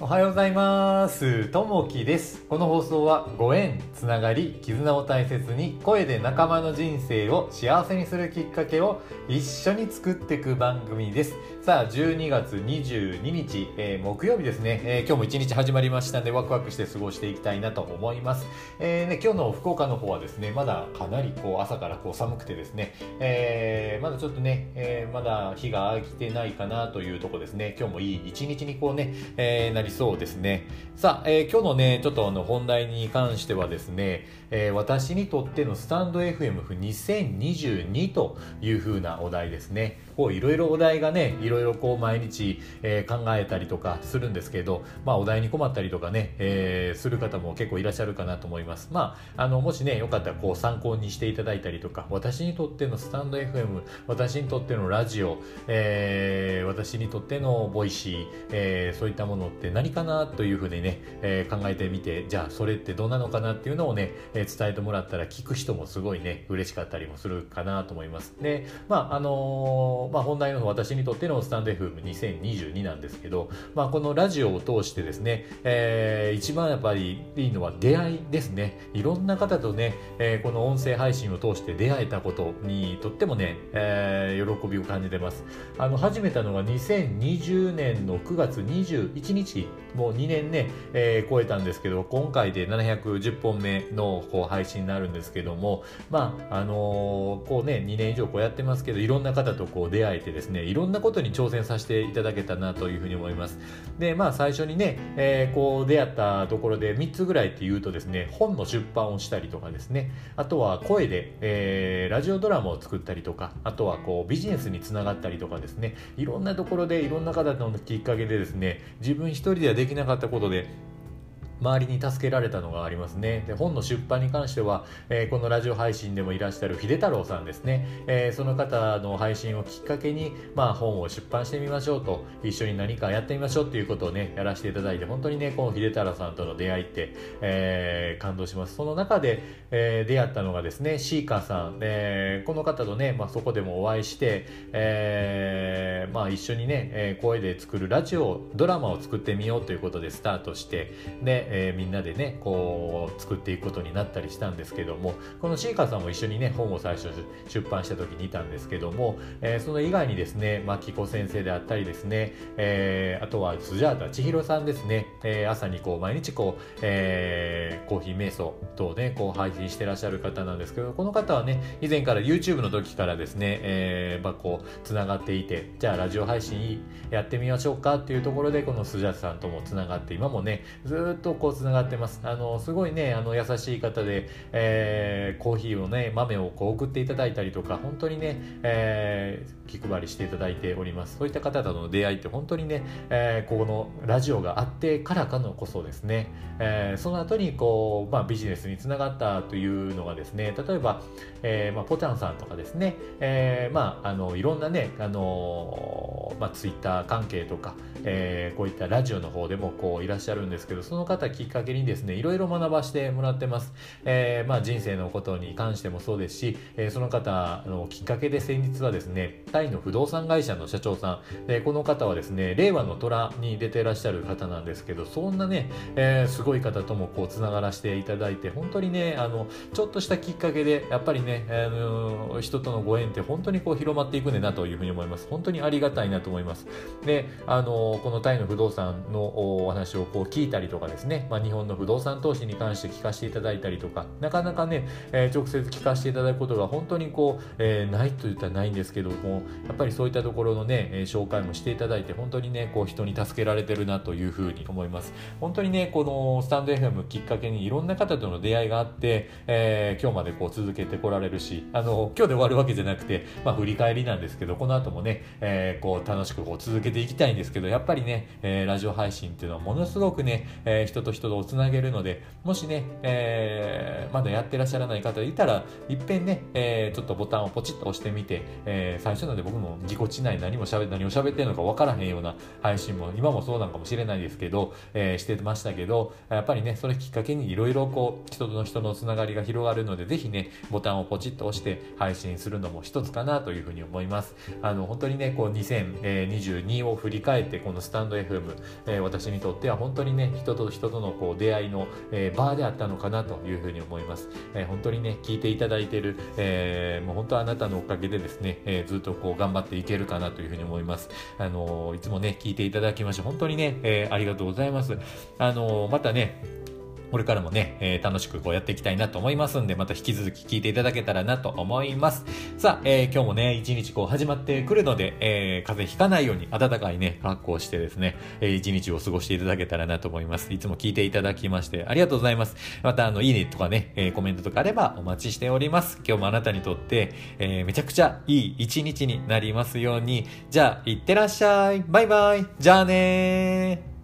おはようございます。ともきです。この放送はご縁、つながり、絆を大切に声で仲間の人生を幸せにするきっかけを一緒に作っていく番組です。さあ、12月22日、えー木曜日ですね、えー今日も一日始まりましたのでワクワクして過ごしていきたいなと思います。えーね、今日の福岡の方はですね、まだかなりこう朝からこう寒くてですね、えーまだちょっとね、えーまだ日が空いてないかなというとこですね。今日もいい一日にこうね、えーりそうですね。さあ、えー今日のね、ちょっとあの本題に関してはですね、えー私にとってのスタンド FM2022 という風なお題ですね。こういろいろお題がね、いろいろこう毎日、えー考えたりとかするんですけど、まあお題に困ったりとかね、えーする方も結構いらっしゃるかなと思います。まあ、あの、もしね、よかったらこう参考にしていただいたりとか、私にとってのスタンド FM、私にとってのラジオ、えー私にとってのボイシー、えーそういったものって何かなというふうにね、えー考えてみて、じゃあそれってどうなのかなっていうのをね、えー伝えてもらったら聞く人もすごいね、嬉しかったりもするかなと思います。で、まあ、あのーまあ本題の、私にとってのスタンド FM2022 なんですけど、まあこのラジオを通してですね、えー一番やっぱりいいのは出会いですね。いろんな方とね、えーこの音声配信を通して出会えたことにとってもね、えー喜びを感じてます。あの始めたのが2020年の9月21日もう2年ね、えー超えたんですけど今回で710本目のこう配信になるんですけどもまああのーこうね2年以上こうやってますけどいろんな方とこう出会えてですねいろんなことに挑戦させていただけたなというふうに思います。でまあ最初にね、えーこう出会ったところで3つぐらいっていうとですね本の出版をしたりとかですねあとは声で、えーラジオドラマを作ったりとかあとはこうビジネスにつながったりとかですねいろんなところでいろんな方のきっかけでですね自分一人ではできなかったことで周りに助けられたのがありますね。で本の出版に関しては、えーこのラジオ配信でもいらっしゃる秀太郎さんですね、えーその方の配信をきっかけに、まあ、本を出版してみましょうと一緒に何かやってみましょうっていうことをねやらせていただいて本当にねこの秀太郎さんとの出会いって、えー感動します。その中で、え出会ったのがですねシーカーさん、えこの方とね、まあ、そこでもお会いして、えまあ、一緒にね、声で作るラジオドラマを作ってみようということでスタートしてで、えーみんなでねこう作っていくことになったりしたんですけどもこのシーカーさんも一緒にね本を最初出版した時にいたんですけども、えーその以外にですね牧子先生であったりですね、えーあとはスジャータ千尋さんですね、えー朝にこう毎日こう、えーコーヒー瞑想等ねこう配信してらっしゃる方なんですけどこの方はね以前から YouTube の時からですね、えーまあ、こうつながっていてじゃあラジオ配信やってみましょうかっていうところでこのスジャータさんともつながって今もねずっとこうつながってます。あのすごいねあの優しい方で、えーコーヒーをね豆をこう送っていただいたりとか本当にね、えー気配りしていただいております。そういった方との出会いって本当にね、えーこのラジオがあってからかのこそですね、えーその後にこう、まあ、ビジネスにつながったというのがですね例えば、えーまあ、ポチャンさんとかですね、えーまあ、あのいろんなね、あのまあ、ツイッター関係とか、えーこういったラジオの方でもこういらっしゃるんですけどその方きっかけにですねいろいろ学ばせてもらってます、えーまあ、人生のことに関してもそうですし、えーその方のきっかけで先日はですねタイの不動産会社の社長さん。でこの方はですね令和の虎に出てらっしゃる方なんですけどそんなね、えーすごい方ともこうつながらせていただいて本当にねあのちょっとしたきっかけでやっぱりね、あの人とのご縁って本当にこう広まっていくねなというふうに思います。本当にありがたいなと思います。であのこのタイの不動産のお話をこう聞いたりとかですね、まあ、日本の不動産投資に関して聞かせていただいたりとか。なかなかね、えー直接聞かせていただくことが本当にこう、えーないと言ったらないんですけどもやっぱりそういったところのね、えー紹介もしていただいて本当にねこう人に助けられてるなというふうに思います。本当にねこのスタンド FM きっかけにいろんな方との出会いがあって、えー今日までこう続けてこられるしあの今日で終わるわけじゃなくて、まあ、振り返りなんですけどこの後もね、えーこう楽しくこう続けていきたいんですけどやっぱりね、えーラジオ配信っていうのはものすごくね、えー人と人とをつなげるのでもしね、えーまだやってらっしゃらない方いたらいっぺんね、えーちょっとボタンをポチッと押してみて、えー最初なんで僕もぎこちない何もしゃべ何を喋ってるのか分からへんような配信も今もそうなんかもしれないですけど、えーしてましたけどやっぱりねそれきっかけにいろいろこう人との人のつながりが広がるのでぜひねボタンをポチッと押して配信するのも一つかなというふうに思います。あの本当にねこう2000 2022を振り返ってこのスタンド FM、え、私にとっては本当にね人と人とのこう出会いの、えー、バーであったのかなというふうに思います、え、本当にね聞いていただいている、え、もう本当あなたのおかげでですね、え、ずっとこう頑張っていけるかなというふうに思います。あのいつもね聞いていただきまして本当にね、え、ありがとうございます。あのまたねこれからもね、えー、楽しくこうやっていきたいなと思いますんで、また引き続き聞いていただけたらなと思います。さあ、えー、今日もね、一日こう始まってくるので、えー、風邪ひかないように暖かいね、格好をしてですね、えー、一日を過ごしていただけたらなと思います。いつも聞いていただきましてありがとうございます。また、あの、いいねとかね、えー、コメントとかあればお待ちしております。今日もあなたにとって、えー、めちゃくちゃいい一日になりますように。じゃあ、いってらっしゃい。バイバイ。じゃあねー。